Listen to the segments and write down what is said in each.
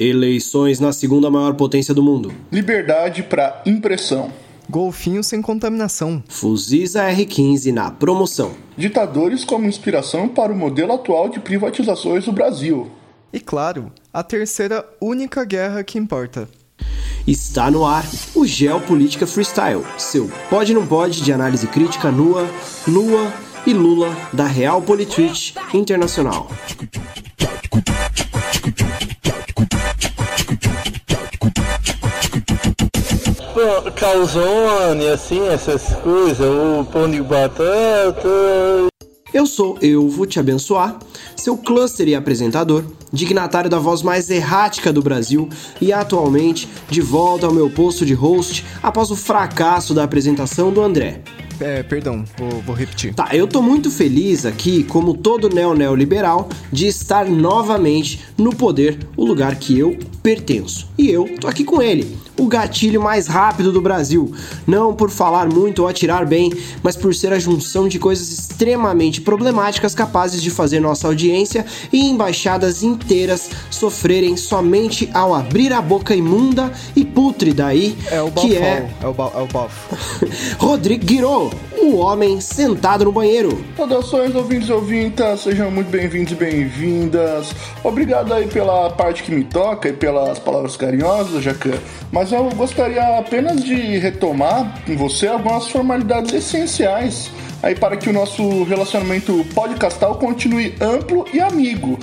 Eleições na segunda maior potência do mundo. Liberdade para impressão. Golfinho sem contaminação. Fuzisa R15 na promoção. Ditadores como inspiração para o modelo atual de privatizações do Brasil. E claro, a terceira única guerra que importa. Está no ar o Geopolítica Freestyle, seu pode não pode de análise crítica nua, nua e Lula da Real Politrich Internacional. Calzone, assim, essas coisas, o pão de batata. Eu sou Eu Vou Te Abençoar, seu cluster e apresentador, dignatário da voz mais errática do Brasil e atualmente de volta ao meu posto de host após o fracasso da apresentação do André. É, perdão, vou, vou repetir. Tá, eu tô muito feliz aqui, como todo neo-neoliberal, de estar novamente no poder, o lugar que eu pertenço. E eu tô aqui com ele, o gatilho mais rápido do Brasil. Não por falar muito ou atirar bem, mas por ser a junção de coisas extremamente problemáticas capazes de fazer nossa audiência e embaixadas inteiras sofrerem somente ao abrir a boca imunda e pútrida aí, é o que é... É o, é o bafo. Rodrigo Guirô, o homem sentado no banheiro. Saudações, ouvintes e ouvintas, sejam muito bem-vindos e bem-vindas. Obrigado aí pela parte que me toca e pelas palavras carinhosas, Jacan. Mas eu gostaria apenas de retomar com você algumas formalidades essenciais aí para que o nosso relacionamento podcastal continue amplo e amigo.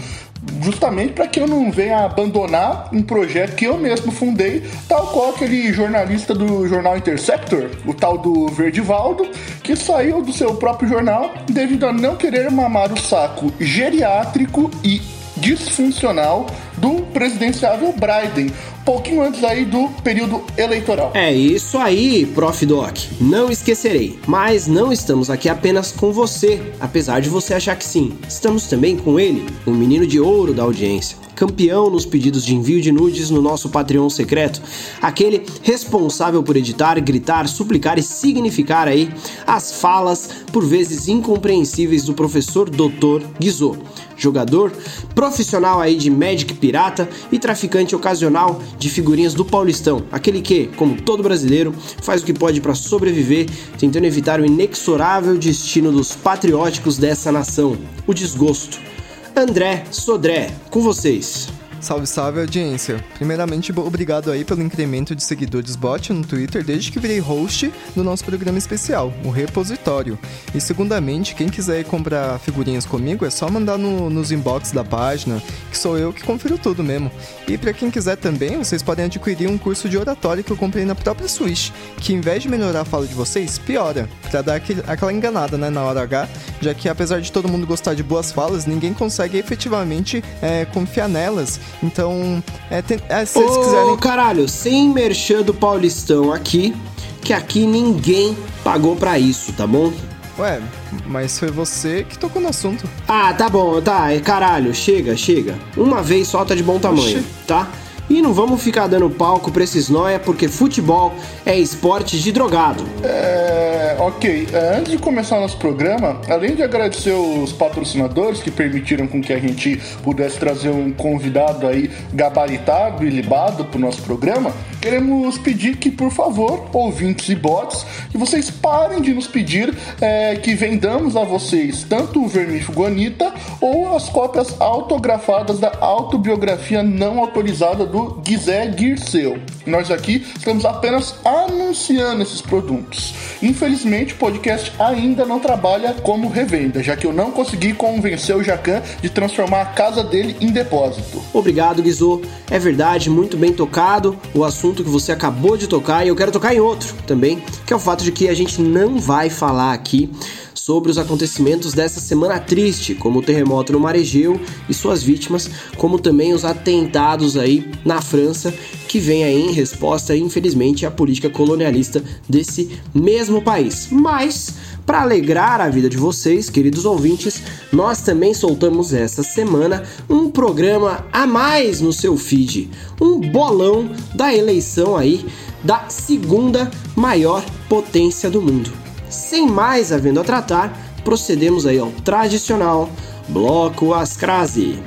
Justamente para que eu não venha abandonar um projeto que eu mesmo fundei, tal qual aquele jornalista do jornal Interceptor, o tal do Verdivaldo, que saiu do seu próprio jornal devido a não querer mamar o saco geriátrico e disfuncional do presidenciável Biden, pouquinho antes aí do período eleitoral. É isso aí, Prof. Doc. Não esquecerei. Mas não estamos aqui apenas com você, apesar de você achar que sim. Estamos também com ele, o menino de ouro da audiência campeão nos pedidos de envio de nudes no nosso Patreon secreto, aquele responsável por editar, gritar, suplicar e significar aí as falas por vezes incompreensíveis do professor Dr. Guizot, jogador profissional aí de Magic Pirata e traficante ocasional de figurinhas do Paulistão, aquele que, como todo brasileiro, faz o que pode para sobreviver, tentando evitar o inexorável destino dos patrióticos dessa nação, o desgosto. André Sodré, com vocês. Salve, salve audiência. Primeiramente, obrigado aí pelo incremento de seguidores bot no Twitter desde que virei host do nosso programa especial, o Repositório. E segundamente, quem quiser comprar figurinhas comigo é só mandar no, nos inbox da página, que sou eu que confiro tudo mesmo. E para quem quiser também, vocês podem adquirir um curso de oratória que eu comprei na própria Switch, que em vez de melhorar a fala de vocês, piora, pra dar aquele, aquela enganada né, na hora H, já que apesar de todo mundo gostar de boas falas, ninguém consegue efetivamente é, confiar nelas então, é, tem, é, se Ô, quiserem. caralho, sem merchan do Paulistão aqui, que aqui ninguém pagou pra isso, tá bom? Ué, mas foi você que tocou no assunto. Ah, tá bom, tá, é, caralho, chega, chega. Uma vez só tá de bom tamanho, Oxi. tá? E não vamos ficar dando palco pra esses nóia, porque futebol é esporte de drogado. É, ok, é, antes de começar nosso programa, além de agradecer os patrocinadores que permitiram com que a gente pudesse trazer um convidado aí gabaritado e libado pro nosso programa, queremos pedir que, por favor, ouvintes e bots, que vocês parem de nos pedir é, que vendamos a vocês tanto o vermífugo Anitta ou as cópias autografadas da autobiografia não autorizada do Guizé Guirceu. Nós aqui estamos apenas anunciando esses produtos. Infelizmente, o podcast ainda não trabalha como revenda, já que eu não consegui convencer o Jacan de transformar a casa dele em depósito. Obrigado, Guizô. É verdade, muito bem tocado o assunto que você acabou de tocar e eu quero tocar em outro também, que é o fato de que a gente não vai falar aqui sobre os acontecimentos dessa semana triste, como o terremoto no Maregeu e suas vítimas, como também os atentados aí na França, que vem aí em resposta, infelizmente, à política colonialista desse mesmo país. Mas para alegrar a vida de vocês, queridos ouvintes, nós também soltamos essa semana um programa a mais no seu feed, um bolão da eleição aí da segunda maior potência do mundo. Sem mais havendo a tratar, procedemos aí ao tradicional bloco Ascrase.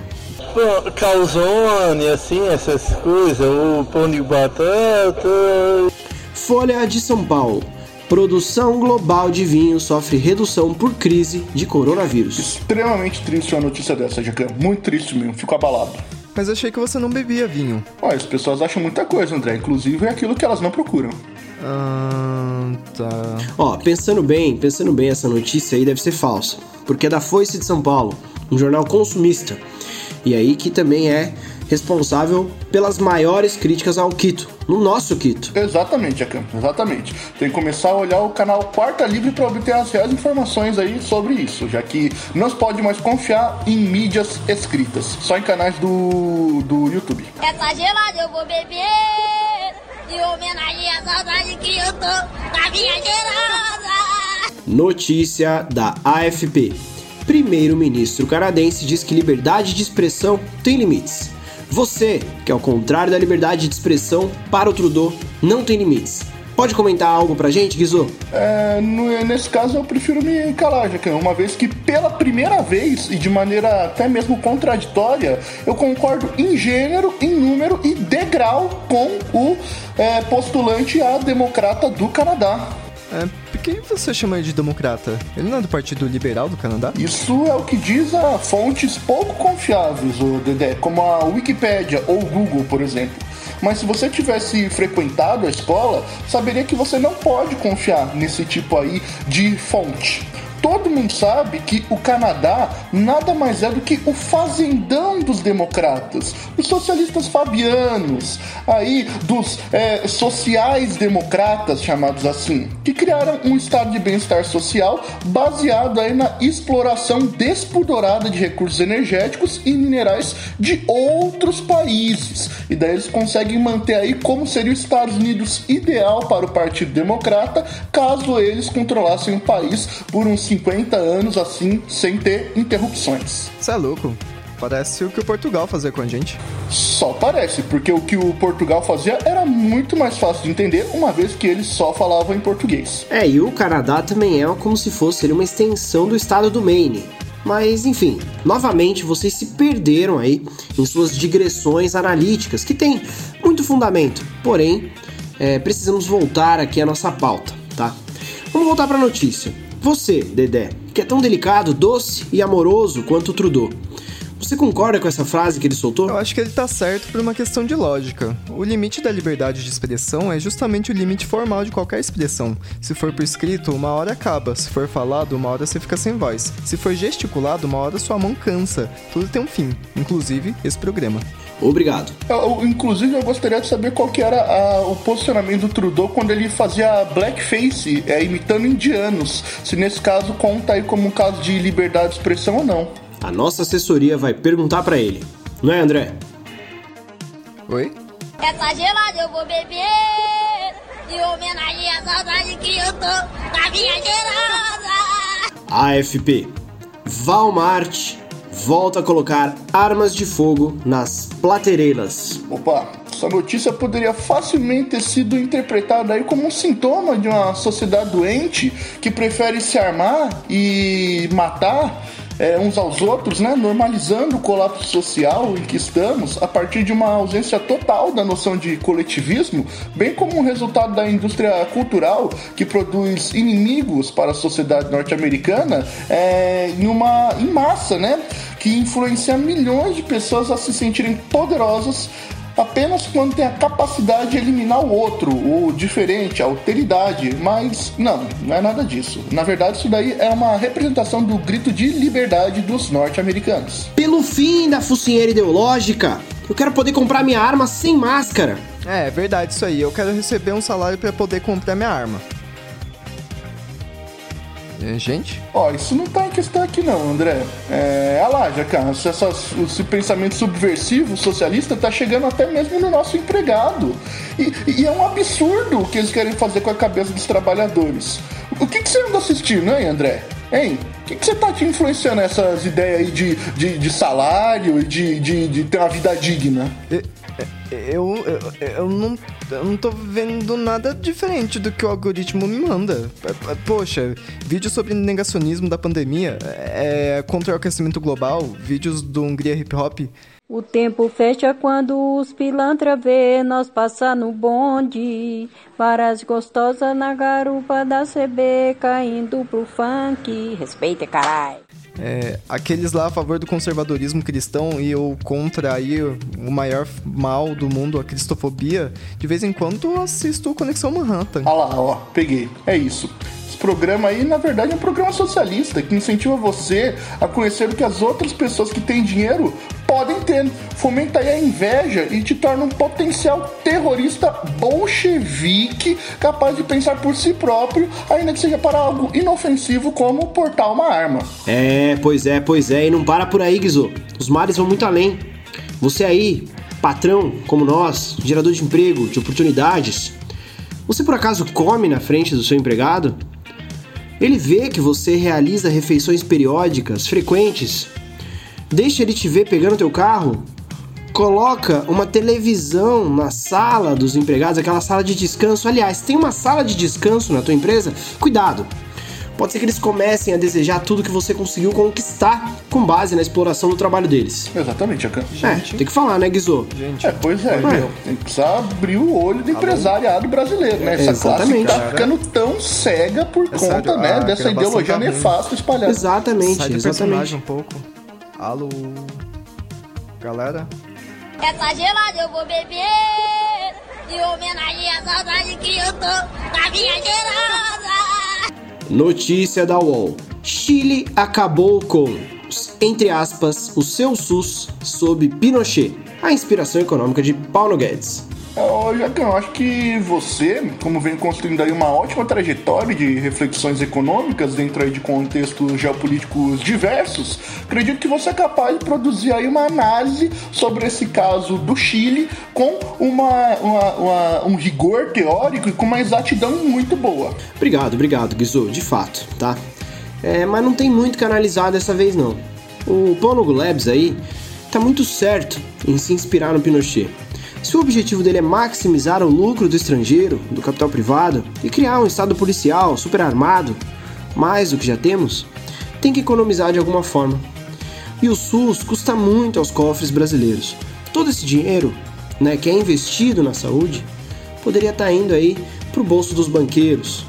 calzone, assim, essas coisas, o pão de batata. Folha de São Paulo. Produção global de vinho sofre redução por crise de coronavírus. Extremamente triste uma notícia dessa, Jacan. Muito triste mesmo, fico abalado. Mas achei que você não bebia vinho. Olha, as pessoas acham muita coisa, André. Inclusive é aquilo que elas não procuram. Ah, tá. Ó, pensando bem, pensando bem, essa notícia aí deve ser falsa. Porque é da Foice de São Paulo, um jornal consumista. E aí que também é responsável pelas maiores críticas ao Quito, no nosso Quito. Exatamente, Jacan, exatamente. Tem que começar a olhar o canal Quarta Livre para obter as reais informações aí sobre isso, já que não se pode mais confiar em mídias escritas, só em canais do, do YouTube. Essa gelada eu vou beber em homenagem à saudade que eu tô da minha gelada. Notícia da AFP. Primeiro-ministro canadense diz que liberdade de expressão tem limites. Você, que ao contrário da liberdade de expressão, para o Trudeau, não tem limites. Pode comentar algo pra gente, Guizô? É, no- nesse caso eu prefiro me calar, Jacan, uma vez que pela primeira vez e de maneira até mesmo contraditória, eu concordo em gênero, em número e degrau com o é, postulante a democrata do Canadá. É, por que você chama ele de democrata? Ele não é do Partido Liberal do Canadá? Isso é o que diz a fontes pouco confiáveis, o Dedé, como a Wikipédia ou o Google, por exemplo. Mas se você tivesse frequentado a escola, saberia que você não pode confiar nesse tipo aí de fonte. Todo mundo sabe que o Canadá nada mais é do que o fazendão dos democratas, os socialistas fabianos, aí dos é, sociais-democratas, chamados assim, que criaram um estado de bem-estar social baseado aí na exploração despudorada de recursos energéticos e minerais de outros países. E daí eles conseguem manter aí como seria os Estados Unidos ideal para o Partido Democrata, caso eles controlassem o país por uns 50 anos assim, sem ter interrupções. Você é louco. Parece o que o Portugal fazia com a gente. Só parece, porque o que o Portugal fazia era muito mais fácil de entender, uma vez que eles só falavam em português. É, e o Canadá também é como se fosse uma extensão do estado do Maine. Mas enfim, novamente vocês se perderam aí em suas digressões analíticas, que tem muito fundamento. Porém, é, precisamos voltar aqui à nossa pauta, tá? Vamos voltar para a notícia. Você, Dedé, que é tão delicado, doce e amoroso quanto Trudeau. Você concorda com essa frase que ele soltou? Eu acho que ele tá certo por uma questão de lógica. O limite da liberdade de expressão é justamente o limite formal de qualquer expressão. Se for por escrito, uma hora acaba. Se for falado, uma hora você fica sem voz. Se for gesticulado, uma hora sua mão cansa. Tudo tem um fim, inclusive esse programa. Obrigado. Eu- eu- inclusive, eu gostaria de saber qual que era a- o posicionamento do Trudeau quando ele fazia blackface, é, imitando indianos. Se nesse caso conta aí como um caso de liberdade de expressão ou não. A nossa assessoria vai perguntar para ele. Não é, André? Oi? Essa gelada eu vou beber em homenagem à saudade que eu tô da minha gelada. AFP. Walmart volta a colocar armas de fogo nas platereiras. Opa, essa notícia poderia facilmente ter sido interpretada aí como um sintoma de uma sociedade doente que prefere se armar e matar é, uns aos outros, né? Normalizando o colapso social em que estamos a partir de uma ausência total da noção de coletivismo, bem como um resultado da indústria cultural que produz inimigos para a sociedade norte-americana é, em uma em massa, né? Que influencia milhões de pessoas a se sentirem poderosas apenas quando tem a capacidade de eliminar o outro, o diferente, a alteridade, mas não, não é nada disso. Na verdade, isso daí é uma representação do grito de liberdade dos norte-americanos. Pelo fim da focinheira ideológica, eu quero poder comprar minha arma sem máscara. É, é verdade isso aí. Eu quero receber um salário pra poder comprar minha arma. É, gente? Ó, isso não tá em questão aqui não, André. É, olha lá, Jacan, esse, essas- esse pensamento subversivo socialista tá chegando até mesmo no nosso empregado. E, e é um absurdo o que eles querem fazer com a cabeça dos trabalhadores. O que, que você anda assistindo, hein, André? Hein? O que, que você tá te influenciando essas ideias aí de, de, de salário e de, de, de ter uma vida digna? Eu, eu, eu, eu não, eu não tô vendo nada diferente do que o algoritmo me manda. É, é, Poxa, vídeos sobre negacionismo da pandemia, é, contra o aquecimento global, vídeos do Hungria Hip Hop. O tempo fecha quando os pilantra vê nós passar no bonde. Varas gostosas na garupa da CB caindo pro funk. Respeita, carai. É, aqueles lá a favor do conservadorismo cristão e eu contra aí o maior mal do mundo, a cristofobia, de vez em quando assisto Conexão Manhattan. Ah lá, ó, peguei. É isso. Esse programa aí, na verdade, é um programa socialista que incentiva você a conhecer o que as outras pessoas que têm dinheiro podem ter. Fomenta aí a inveja e te torna um potencial terrorista bolchevique capaz de pensar por si próprio, ainda que seja para algo inofensivo como portar uma arma. É, pois é, pois é. E não para por aí, Guizô. Os mares vão muito além. Você aí, patrão como nós, gerador de emprego, de oportunidades, você por acaso come na frente do seu empregado? Ele vê que você realiza refeições periódicas, frequentes, deixa ele te ver pegando teu carro, coloca uma televisão na sala dos empregados, aquela sala de descanso. Aliás, tem uma sala de descanso na tua empresa? Cuidado! Pode ser que eles comecem a desejar tudo que você conseguiu conquistar com base na exploração do trabalho deles. Exatamente, Akan. É, tem que falar, né, Guizô? Gente, É, pois é, meu. Tem que precisar abrir o olho do empresariado brasileiro, né? Essa classe Exatamente. tá ficando tão cega por conta, sério, né, a dessa ideologia tá nefasta espalhada. Exatamente, sai do exatamente. um pouco. Alô, galera? Essa gelada eu vou beber. Em homenagem à saudade que eu tô da minha gerada. Notícia da UOL. Chile acabou com, entre aspas, o seu SUS sob Pinochet. A inspiração econômica de Paulo Guedes. Ô, Jacão, acho que você, como vem construindo aí uma ótima trajetória de reflexões econômicas dentro aí de contextos geopolíticos diversos, acredito que você é capaz de produzir aí uma análise sobre esse caso do Chile com uma, uma- uma- um rigor teórico e com uma exatidão muito boa. Obrigado, obrigado, Guizô, de fato, tá? É, mas não tem muito que analisar dessa vez, não. O Paulo Labs aí tá muito certo em se inspirar no Pinochet. Se o objetivo dele é maximizar o lucro do estrangeiro, do capital privado, e criar um estado policial super armado, mais do que já temos, tem que economizar de alguma forma. E o SUS custa muito aos cofres brasileiros. Todo esse dinheiro, né, que é investido na saúde, poderia estar indo aí pro bolso dos banqueiros.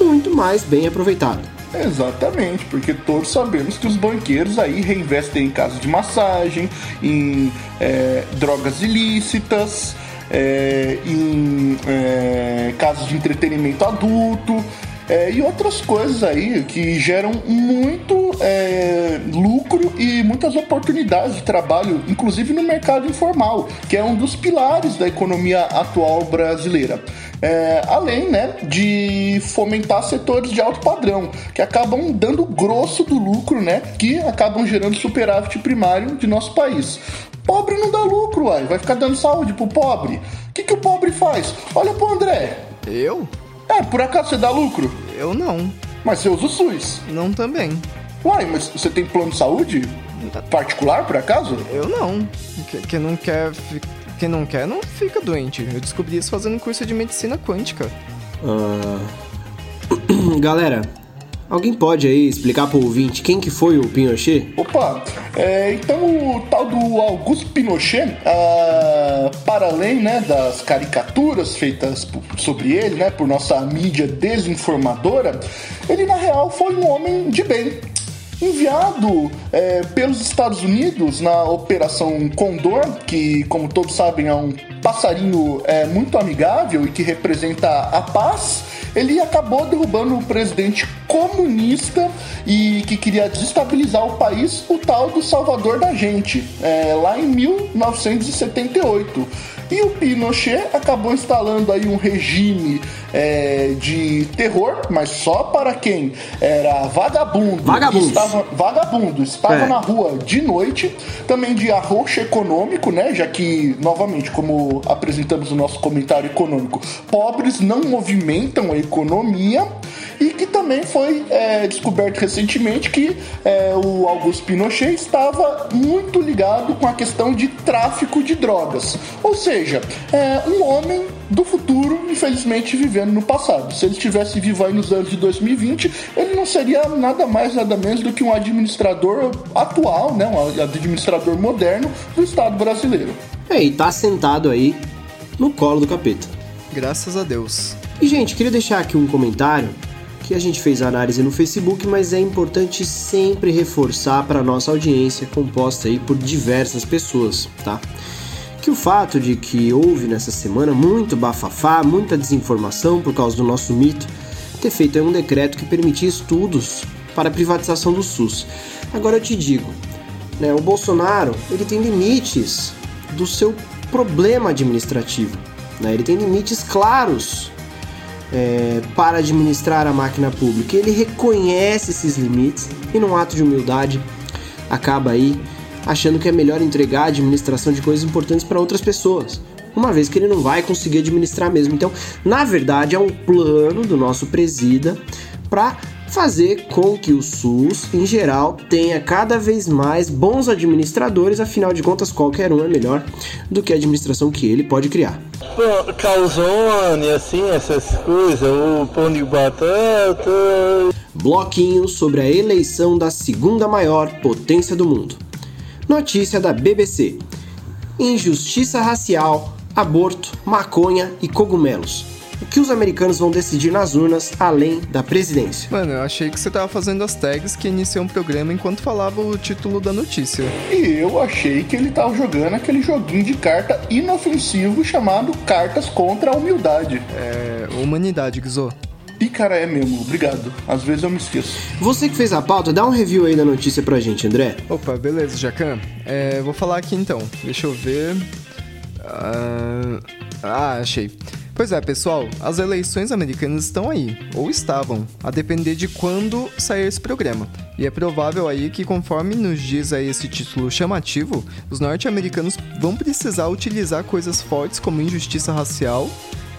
Muito mais bem aproveitado. Exatamente, porque todos sabemos que os banqueiros aí reinvestem em casas de massagem, em é, drogas ilícitas, é, em é, casas de entretenimento adulto é, e outras coisas aí que geram muito é, lucro e muitas oportunidades de trabalho, inclusive no mercado informal, que é um dos pilares da economia atual brasileira. É, além né, de fomentar setores de alto padrão, que acabam dando grosso do lucro, né, que acabam gerando superávit primário de nosso país. Pobre não dá lucro, uai, vai ficar dando saúde pro pobre. O que, que o pobre faz? Olha pro André. Eu? É, por acaso você dá lucro? Eu não. Mas você usa o SUS. Não também. Uai, mas você tem plano de saúde? Particular, por acaso? Eu não. Que- Quem não quer, quem não quer não fica doente. Eu descobri isso fazendo um curso de medicina quântica. Ah, Galera, alguém pode aí explicar pro ouvinte quem que foi o Pinochet? Opa, é, então o tal do Augusto Pinochet, ah, para além né, das caricaturas feitas sobre ele, né, por nossa mídia desinformadora, ele na real foi um homem de bem. Enviado é, pelos Estados Unidos na Operação Condor, que, como todos sabem, é um passarinho é, muito amigável e que representa a paz, ele acabou derrubando o presidente comunista e que queria desestabilizar o país, o tal do Salvador da Gente, é, lá em 1978. E o Pinochet acabou instalando aí um regime é, de terror, mas só para quem era vagabundo, Vagabundos. estava vagabundo, estava É. na rua de noite, também de arroxo econômico, né? Já que, novamente, como apresentamos no nosso comentário econômico, pobres não movimentam a economia e que também foi é, descoberto recentemente que é, o Augusto Pinochet estava muito ligado com a questão de tráfico de drogas. Ou seja, é um homem do futuro, infelizmente, vivendo no passado. Se ele estivesse vivo aí nos anos de 2020, ele não seria nada mais, nada menos do que um administrador atual, né, um administrador moderno do Estado brasileiro. É, e tá sentado aí no colo do capeta. Graças a Deus. E, gente, queria deixar aqui um comentário que a gente fez a análise no Facebook, mas é importante sempre reforçar para nossa audiência, composta aí por diversas pessoas, tá? que o fato de que houve nessa semana muito bafafá, muita desinformação por causa do nosso mito, ter feito um decreto que permitia estudos para a privatização do SUS. Agora eu te digo, né, o Bolsonaro ele tem limites do seu problema administrativo, né, ele tem limites claros é, para administrar a máquina pública. Ele reconhece esses limites e, num ato de humildade, acaba aí achando que é melhor entregar a administração de coisas importantes para outras pessoas, uma vez que ele não vai conseguir administrar mesmo. Então, na verdade, é um plano do nosso presida para fazer com que o SUS, em geral, tenha cada vez mais bons administradores, afinal de contas, qualquer um é melhor do que a administração que ele pode criar. Calzone, assim, essas coisas, o pão de batata. Bloquinho sobre a eleição da segunda maior potência do mundo. Notícia da BBC: Injustiça racial, aborto, maconha e cogumelos. O que os americanos vão decidir nas urnas além da presidência? Mano, eu achei que você tava fazendo as tags que iniciou um programa enquanto falava o título da notícia. E eu achei que ele tava jogando aquele joguinho de carta inofensivo chamado Cartas contra a Humildade. É. Humanidade, Gizô. Ih, cara, é mesmo. Obrigado. Às vezes eu me esqueço. Você que fez a pauta, dá um review aí da notícia pra gente, André. Opa, beleza, Jacan. É, vou falar aqui então. Deixa eu ver. Ah, ah, achei. Pois é, pessoal, as eleições americanas estão aí, ou estavam, a depender de quando sair esse programa. E é provável aí que, conforme nos diz aí esse título chamativo, os norte-americanos vão precisar utilizar coisas fortes como injustiça racial,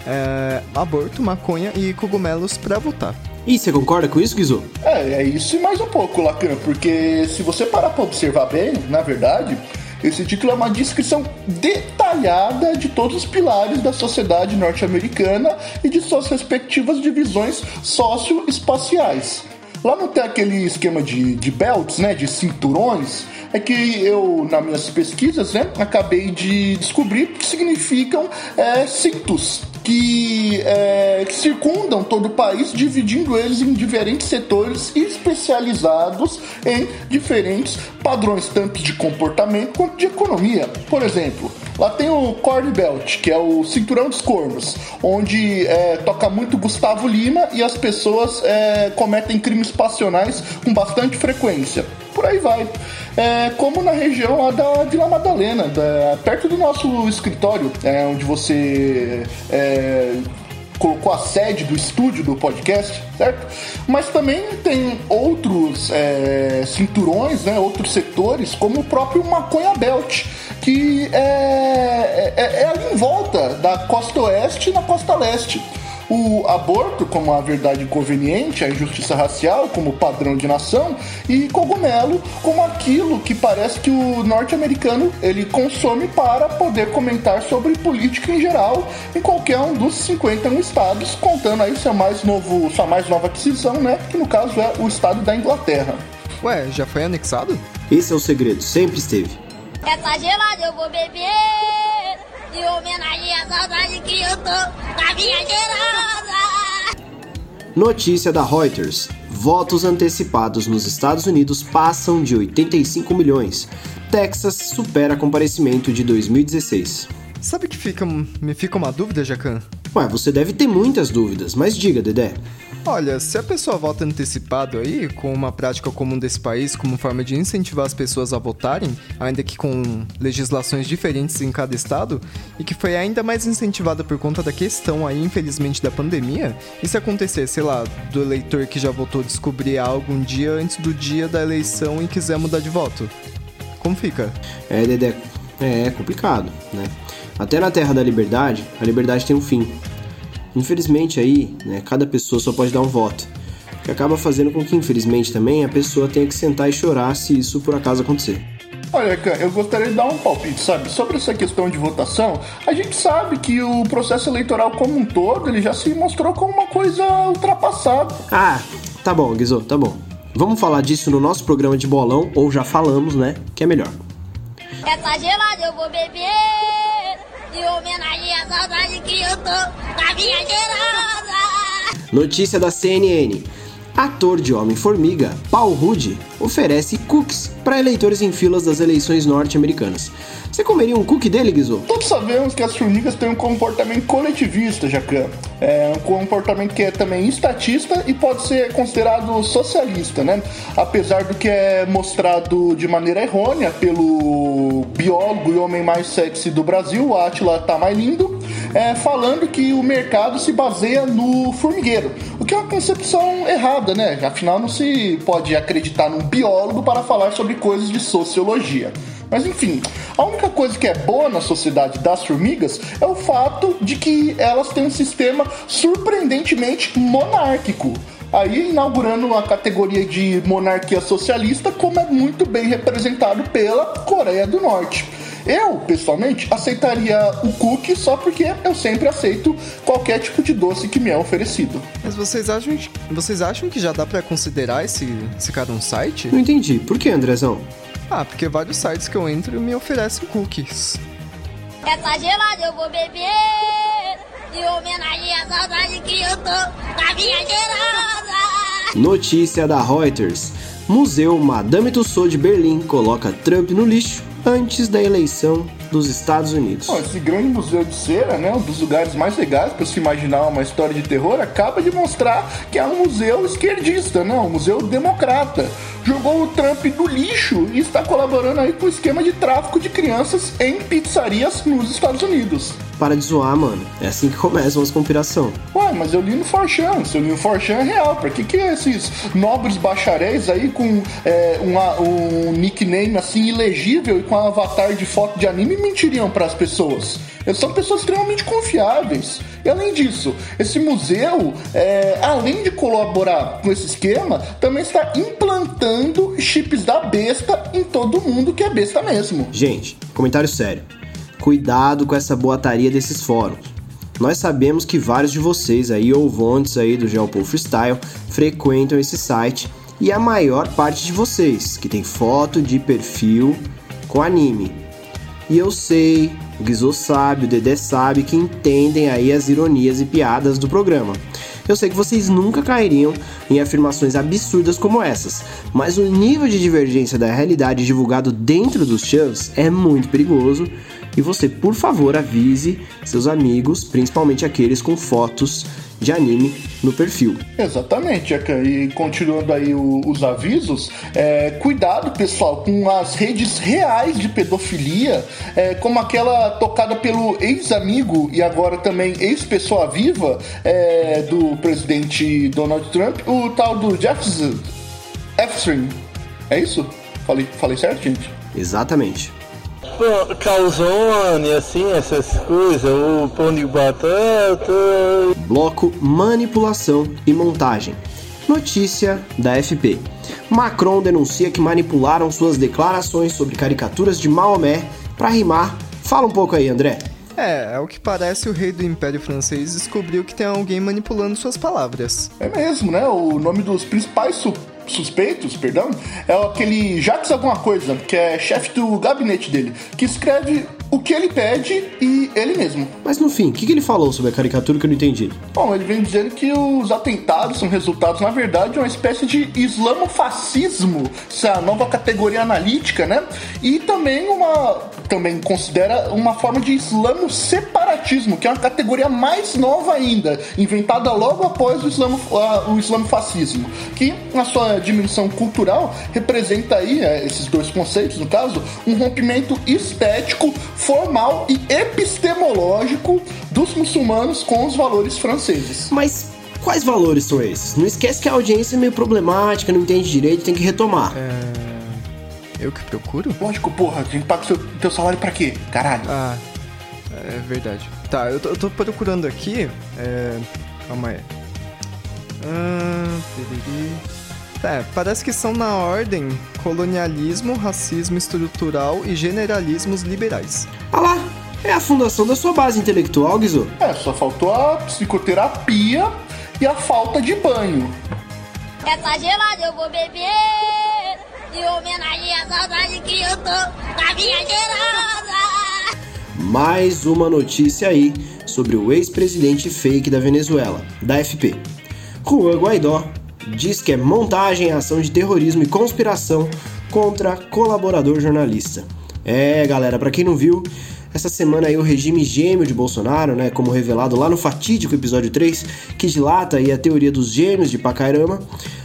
é, aborto, maconha e cogumelos para votar. E você concorda com isso, Guizô? É, é isso e mais um pouco, Lacan, porque se você parar para observar bem, na verdade, esse título é uma descrição detalhada de todos os pilares da sociedade norte-americana e de suas respectivas divisões socioespaciais. Lá não tem aquele esquema de, de belts, né, de cinturões, é que eu, nas minhas pesquisas, né, acabei de descobrir que significam é, cintos que, é, que circundam todo o país, dividindo eles em diferentes setores especializados em diferentes padrões, tanto de comportamento quanto de economia. Por exemplo, Lá tem o Corn Belt, que é o cinturão dos cornos, onde é, toca muito Gustavo Lima e as pessoas é, cometem crimes passionais com bastante frequência. Por aí vai. É, como na região lá da Vila Madalena, da, perto do nosso escritório, é, onde você é, colocou a sede do estúdio do podcast, certo? Mas também tem outros é, cinturões, né, outros setores, como o próprio Maconha Belt, que é, é, é ali em volta da costa oeste e na costa leste o aborto como a verdade conveniente, a injustiça racial como padrão de nação e cogumelo como aquilo que parece que o norte-americano ele consome para poder comentar sobre política em geral em qualquer um dos 51 estados, contando aí seu mais novo, sua mais nova aquisição, né, que no caso é o estado da Inglaterra. Ué, já foi anexado? Esse é o segredo, sempre esteve. Essa gelada eu vou beber em homenagem à saudade que eu tô da minha gerada. Notícia da Reuters. Votos antecipados nos Estados Unidos passam de 85 milhões. Texas supera comparecimento de 2016. Sabe que fica, me fica uma dúvida, Jacan? Ué, você deve ter muitas dúvidas, mas diga, Dedé. Olha, se a pessoa vota antecipado aí, com uma prática comum desse país como forma de incentivar as pessoas a votarem, ainda que com legislações diferentes em cada estado, e que foi ainda mais incentivada por conta da questão aí, infelizmente, da pandemia, e se acontecer, sei lá, do eleitor que já votou descobrir algo um dia antes do dia da eleição e quiser mudar de voto? Como fica? É, Dedé, é complicado, né? Até na Terra da Liberdade, a liberdade tem um fim. Infelizmente aí, né, cada pessoa só pode dar um voto. que acaba fazendo com que, infelizmente, também a pessoa tenha que sentar e chorar se isso por acaso acontecer. Olha, Can, eu gostaria de dar um palpite, sabe? Sobre essa questão de votação, a gente sabe que o processo eleitoral como um todo, ele já se mostrou como uma coisa ultrapassada. Ah, tá bom, Guizô, tá bom. Vamos falar disso no nosso programa de bolão, ou já falamos, né? Que é melhor. Essa gelada eu vou beber em homenagem à saudade que eu tô da minha gelada. Notícia da CNN. Ator de Homem-Formiga, Paul Rudd, oferece cookies para eleitores em filas das eleições norte-americanas. Você comeria um cookie dele, Guizô? Todos sabemos que as formigas têm um comportamento coletivista, Jacan. É um comportamento que é também estatista e pode ser considerado socialista, né? Apesar do que é mostrado de maneira errônea pelo biólogo e homem mais sexy do Brasil, Atila Tamalindo, é, falando que o mercado se baseia no formigueiro, o que é uma concepção errada, né? Afinal, não se pode acreditar num biólogo para falar sobre coisas de sociologia. Mas enfim, a única coisa que é boa na sociedade das formigas é o fato de que elas têm um sistema surpreendentemente monárquico. Aí inaugurando uma categoria de monarquia socialista, como é muito bem representado pela Coreia do Norte. Eu, pessoalmente, aceitaria o cookie só porque eu sempre aceito qualquer tipo de doce que me é oferecido. Mas vocês acham, vocês acham que já dá pra considerar esse, esse cara um site? Não entendi. Por que, Andrezão? Ah, porque vários sites que eu entro me oferecem cookies. Essa gelada eu vou beber em homenagem à saudade que eu tô da minha gelada. Notícia da Reuters. Museu Madame Tussauds de Berlim coloca Trump no lixo antes da eleição dos Estados Unidos. Esse grande museu de cera, né, um dos lugares mais legais para se imaginar uma história de terror, acaba de mostrar que é um museu esquerdista, né, um museu democrata. Jogou o Trump no lixo e está colaborando aí com o esquema de tráfico de crianças em pizzarias nos Estados Unidos. Para de zoar, mano. É assim que começam as conspiração. Ué, mas eu li no Forchan. Se eu li no Forchan é real. Pra que que esses nobres bacharéis aí com é, uma, um nickname assim ilegível e com um avatar de foto de anime mentiriam para as pessoas? Eles são pessoas extremamente confiáveis. E além disso, esse museu, é, além de colaborar com esse esquema, também está implantando chips da besta em todo mundo que é besta mesmo. Gente, comentário sério. Cuidado com essa boataria desses fóruns. Nós sabemos que vários de vocês aí, ouvintes aí do Geopol Freestyle, frequentam esse site e a maior parte de vocês que tem foto de perfil com anime. E eu sei, o Guizô sabe, o Dedé sabe que entendem aí as ironias e piadas do programa. Eu sei que vocês nunca cairiam em afirmações absurdas como essas, mas o nível de divergência da realidade divulgado dentro dos chans é muito perigoso e você, por favor, avise seus amigos, principalmente aqueles com fotos de anime no perfil. Exatamente, Eka. E continuando aí os avisos, é, cuidado pessoal com as redes reais de pedofilia, é, como aquela tocada pelo ex-amigo e agora também ex-pessoa viva é, do presidente Donald Trump, o tal do Jefferson Epstein. É isso? Falei, falei certo, gente? Exatamente. Pô, calzone, assim, essas coisas, o pão de batata. Bloco Manipulação e Montagem. Notícia da FP. Macron denuncia que manipularam suas declarações sobre caricaturas de Maomé para rimar. Fala um pouco aí, André. É, ao que parece, o rei do Império Francês descobriu que tem alguém manipulando suas palavras. É mesmo, né? O nome dos principais suspeitos, perdão, é aquele Jacques alguma coisa, que é chefe do gabinete dele, que escreve o que ele pede e ele mesmo. Mas no fim, o que, que ele falou sobre a caricatura que eu não entendi? Bom, ele vem dizendo que os atentados são resultados, na verdade, de uma espécie de islamofascismo, essa nova categoria analítica, né? E também uma. Também considera uma forma de islamo separatismo, que é uma categoria mais nova ainda, inventada logo após o, islamo, uh, o islamofascismo, que na sua dimensão cultural representa aí, é, esses dois conceitos, no caso, um rompimento estético formal e epistemológico dos muçulmanos com os valores franceses. Mas quais valores são esses? Não esquece que a audiência é meio problemática, não entende direito, tem que retomar. É. Eu que procuro? Lógico, porra, a gente paga o seu, teu salário pra quê? Caralho. Ah, é verdade. Tá, eu tô, eu tô procurando aqui. É... Calma aí. Ah. É, parece que são na ordem colonialismo, racismo estrutural e generalismos liberais. Ah lá, é a fundação da sua base intelectual, Guizô. É, só faltou a psicoterapia e a falta de banho. Essa gelada eu vou beber em homenagem à saudade que eu tô da minha gerada. Mais uma notícia aí sobre o ex-presidente fake da Venezuela, da FP. Juan Guaidó diz que é montagem, ação de terrorismo e conspiração contra colaborador jornalista. É, galera, para quem não viu, essa semana aí o regime gêmeo de Bolsonaro, né, como revelado lá no fatídico episódio 3, que dilata aí a teoria dos gêmeos de Pacairama,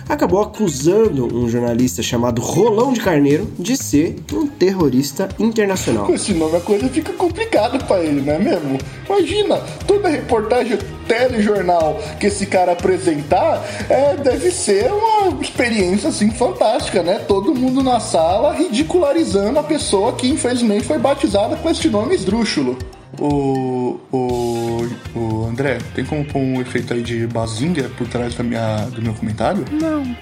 acabou acusando um jornalista chamado Rolão de Carneiro de ser um terrorista internacional. Com esse nome a coisa fica complicada pra ele, não é mesmo? Imagina, toda reportagem telejornal que esse cara apresentar é, deve ser uma experiência assim fantástica, né? Todo mundo na sala ridicularizando a pessoa que infelizmente foi batizada com este nome esdrúxulo. O, o, o André, tem como pôr um efeito aí de bazinga por trás da minha, do meu comentário? Não.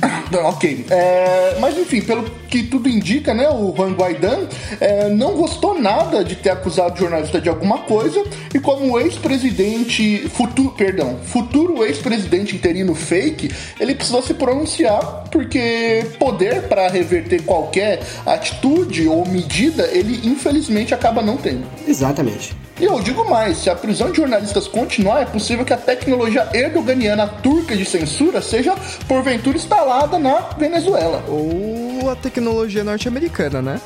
Ok. É, mas enfim, pelo que tudo indica, né, o Juan Guaidan é, não gostou nada de ter acusado o jornalista de alguma coisa e como ex-presidente, futuro, perdão, futuro ex-presidente interino fake, ele precisou se pronunciar porque poder para reverter qualquer atitude ou medida, ele infelizmente acaba não tendo. Exatamente. E eu digo mais, se a prisão de jornalistas continuar, é possível que a tecnologia erdoganiana turca de censura seja porventura instalada na Venezuela. Ou a tecnologia norte-americana, né?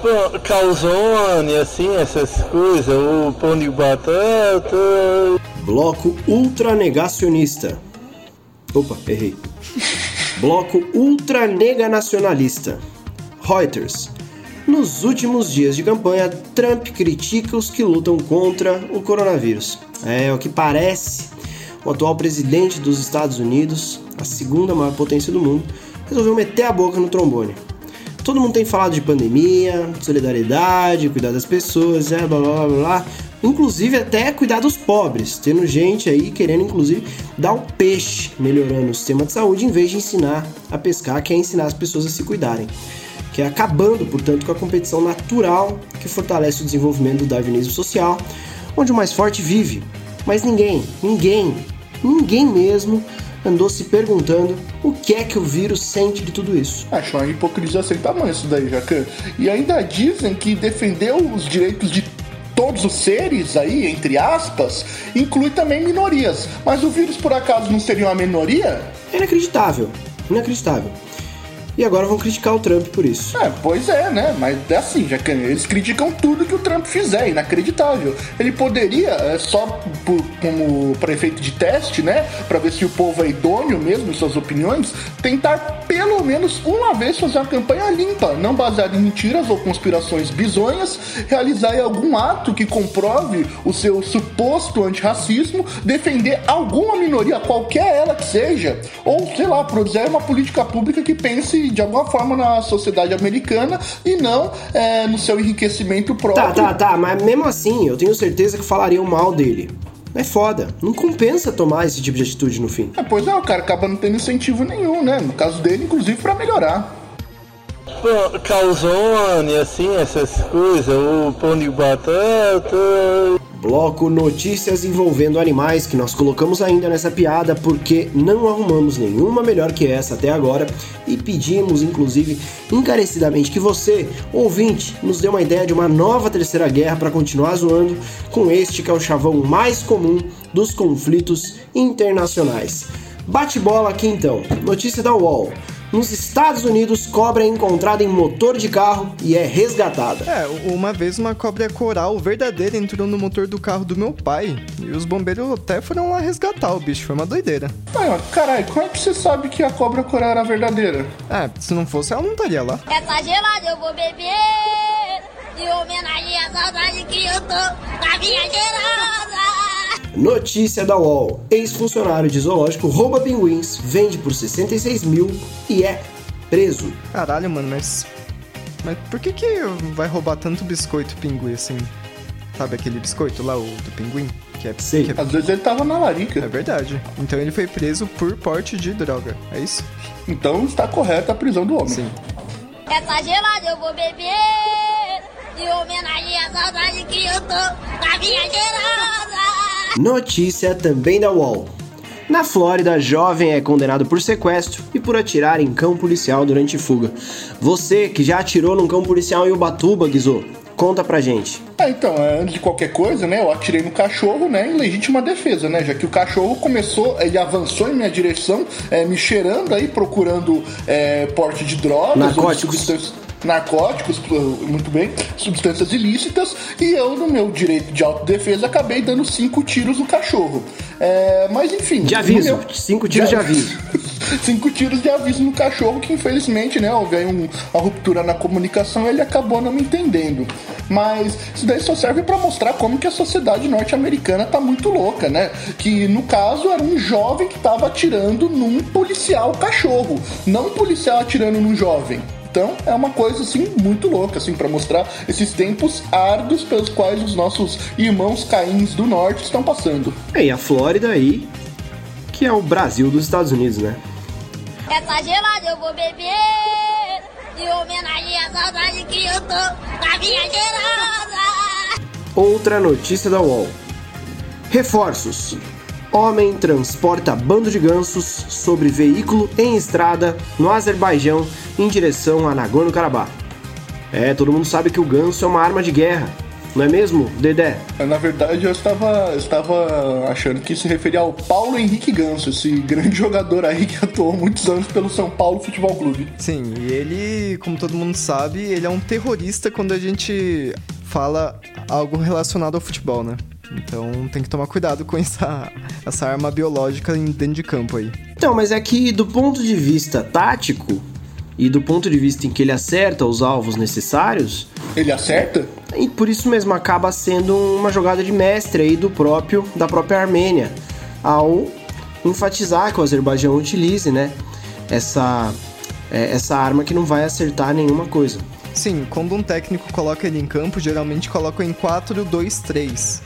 Pô, calzone, assim, essas coisas, o pão de batata. Bloco ultranegacionista. Opa, errei. Bloco ultraneganacionalista. Reuters. Nos últimos dias de campanha, Trump critica os que lutam contra o coronavírus. É o que parece. O atual presidente dos Estados Unidos, a segunda maior potência do mundo, resolveu meter a boca no trombone. Todo mundo tem falado de pandemia, solidariedade, cuidar das pessoas, é, blá blá blá blá. Inclusive até cuidar dos pobres, tendo gente aí querendo inclusive dar o peixe, melhorando o sistema de saúde, em vez de ensinar a pescar, que é ensinar as pessoas a se cuidarem que é acabando, portanto, com a competição natural que fortalece o desenvolvimento do darwinismo social, onde o mais forte vive. Mas ninguém, ninguém, ninguém mesmo andou se perguntando o que é que o vírus sente de tudo isso. Acho uma hipocrisia sem tamanho isso daí, Jacan. E ainda dizem que defender os direitos de todos os seres aí, entre aspas, inclui também minorias. Mas o vírus, por acaso, não seria uma minoria? Inacreditável, inacreditável. E agora vão criticar o Trump por isso. É, pois é, né? Mas é assim, já que eles criticam tudo que o Trump fizer, inacreditável. Ele poderia, é, só por, como prefeito de teste, né? Pra ver se o povo é idôneo mesmo em suas opiniões, tentar pelo menos uma vez fazer uma campanha limpa, não baseada em mentiras ou conspirações bizonhas, realizar algum ato que comprove o seu suposto antirracismo, defender alguma minoria, qualquer ela que seja, ou sei lá, produzir uma política pública que pense de alguma forma na sociedade americana e não é, no seu enriquecimento próprio. Tá, tá, tá, mas mesmo assim, eu tenho certeza que falariam mal dele. É foda. Não compensa tomar esse tipo de atitude no fim. É, pois é, o cara acaba não tendo incentivo nenhum, né? No caso dele, inclusive, pra melhorar. Pô, calzone, assim, essas coisas, o pão de batata. Bloco Notícias envolvendo animais que nós colocamos ainda nessa piada porque não arrumamos nenhuma melhor que essa até agora e pedimos, inclusive, encarecidamente que você, ouvinte, nos dê uma ideia de uma nova terceira guerra para continuar zoando com este que é o chavão mais comum dos conflitos internacionais. Bate bola aqui então. Notícia da UOL. Nos Estados Unidos, cobra é encontrada em motor de carro e é resgatada. É, uma vez uma cobra coral verdadeira entrou no motor do carro do meu pai e os bombeiros até foram lá resgatar o bicho, foi uma doideira. Ai, caralho, como é que você sabe que a cobra coral era verdadeira? É, se não fosse ela não estaria lá. Essa gelada eu vou beber em homenagem à saudade que eu tô da minha gerada. Notícia da UOL: ex-funcionário de zoológico rouba pinguins, vende por 66 mil e é preso. Caralho, mano, mas. Mas por que que vai roubar tanto biscoito pinguim assim? Sabe aquele biscoito lá, o do pinguim? Que é, Sei. que é- Às vezes ele tava na larica. é verdade. Então ele foi preso por porte de droga. É isso? Então está correta a prisão do homem. Sim. Essa gelada eu vou beber. Em homenagem à saudade que eu tô da minha cheirosa. Notícia também da UOL. Na Flórida, jovem é condenado por sequestro e por atirar em cão policial durante fuga. Você que já atirou num cão policial em Ubatuba, Guizô, conta pra gente. Ah, então, é, antes de qualquer coisa, né, eu atirei no cachorro, né, em legítima defesa, né, já que o cachorro começou, ele avançou em minha direção, é, me cheirando aí, procurando é, porte de drogas, ou Narcóticos. substâncias- narcóticos, muito bem, substâncias ilícitas, e eu, no meu direito de autodefesa, acabei dando cinco tiros no cachorro. É, mas enfim. De aviso, meu- cinco tiros de aviso. cinco tiros de aviso no cachorro, que infelizmente, né, houve aí um- uma ruptura na comunicação e ele acabou não me entendendo. Mas isso daí só serve pra mostrar como que a sociedade norte-americana tá muito louca, né? Que no caso era um jovem que tava atirando num policial cachorro, não um policial atirando num jovem. Então é uma coisa assim muito louca, assim, para mostrar esses tempos árduos pelos quais os nossos irmãos caíns do norte estão passando. É, E a Flórida aí, que é o Brasil dos Estados Unidos, né? Essa gelada eu vou beber. À saudade que eu tô da minha. Outra notícia da UOL. Reforços. Homem transporta bando de gansos sobre veículo em estrada no Azerbaijão em direção a Nagorno-Karabakh. É, todo mundo sabe que o ganso é uma arma de guerra, não é mesmo, Dedé? Na verdade, eu estava, estava achando que se referia ao Paulo Henrique Ganso, esse grande jogador aí que atuou muitos anos pelo São Paulo Futebol Clube. Sim, e ele, como todo mundo sabe, ele é um terrorista quando a gente fala algo relacionado ao futebol, né? Então tem que tomar cuidado com essa, essa arma biológica em- dentro de campo aí. Então, mas é que do ponto de vista tático e do ponto de vista em que ele acerta os alvos necessários, Ele acerta? E por isso mesmo acaba sendo uma jogada de mestre aí do próprio da própria Armênia ao enfatizar que o Azerbaijão utilize, né, essa é, essa arma que não vai acertar nenhuma coisa. Sim, quando um técnico coloca ele em campo, geralmente coloca em 4, 2, 3.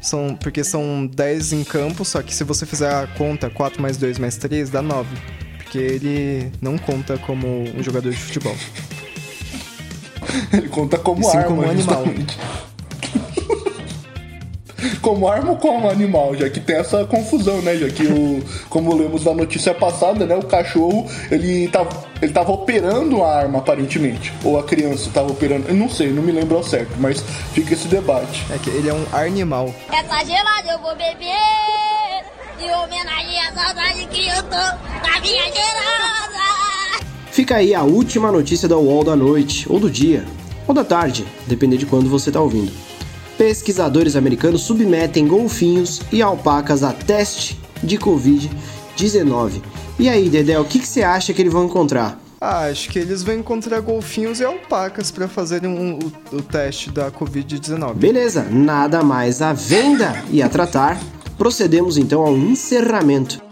São, porque são 10 em campo, só que se você fizer a conta 4 mais 2 mais 3, dá 9. Porque ele não conta como um jogador de futebol. Ele conta como sim arma, como um animal. como arma ou como animal, já que tem essa confusão, né? Já que o, como lemos na notícia passada, né? O cachorro ele tava, ele tava operando a arma aparentemente, ou a criança tava operando, eu não sei, não me lembro ao certo, mas fica esse debate. É que ele é um animal. Essa gelada eu vou beber. Em homenagem à saudade que eu tô da minha cheirosa. Fica aí a última notícia da UOL da noite, ou do dia, ou da tarde, depender de quando você está ouvindo. Pesquisadores americanos submetem golfinhos e alpacas a teste de Covid-19. E aí, Dedé, o que, que você acha que eles vão encontrar? Ah, acho que eles vão encontrar golfinhos e alpacas para fazerem um- o, o teste da Covid-19. Beleza, nada mais à venda e a tratar. Procedemos então ao encerramento.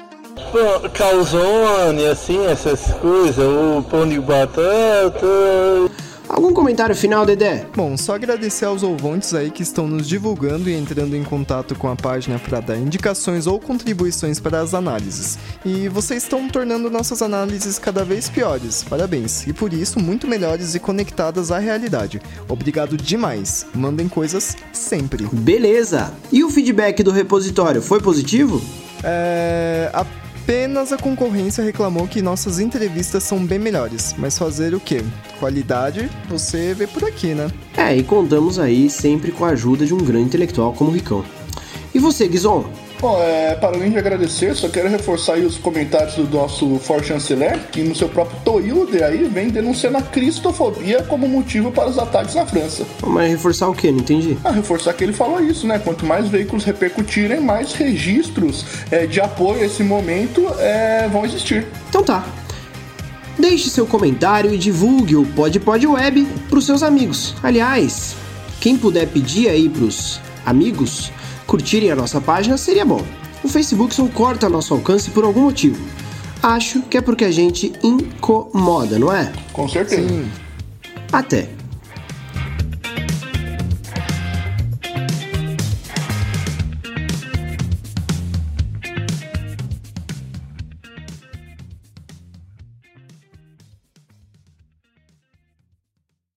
Pô, calzone, assim, essas coisas, o pão de batata. Algum comentário final, Dedé? Bom, só agradecer aos ouvintes aí que estão nos divulgando e entrando em contato com a página para dar indicações ou contribuições para as análises. E vocês estão tornando nossas análises cada vez piores. Parabéns. E por isso, muito melhores e conectadas à realidade. Obrigado demais. Mandem coisas sempre. Beleza! E o feedback do repositório foi positivo? É... Apenas a concorrência reclamou que nossas entrevistas são bem melhores. Mas fazer o quê? Qualidade você vê por aqui, né? É, e contamos aí sempre com a ajuda de um grande intelectual como o Ricão. E você, Guizon? Bom, é, para além de agradecer, só quero reforçar aí os comentários do nosso For Chanceler, que no seu próprio Toilde aí vem denunciando a cristofobia como motivo para os ataques na França. Mas reforçar o quê? Não entendi. Ah, reforçar que ele falou isso, né? Quanto mais veículos repercutirem, mais registros é, de apoio a esse momento é, vão existir. Então tá. Deixe seu comentário e divulgue o Pod Pod Web pros seus amigos. Aliás, quem puder pedir aí pros amigos curtirem a nossa página seria bom. O Facebook só corta nosso alcance por algum motivo. Acho que é porque a gente incomoda, não é? Com certeza. Sim. Até!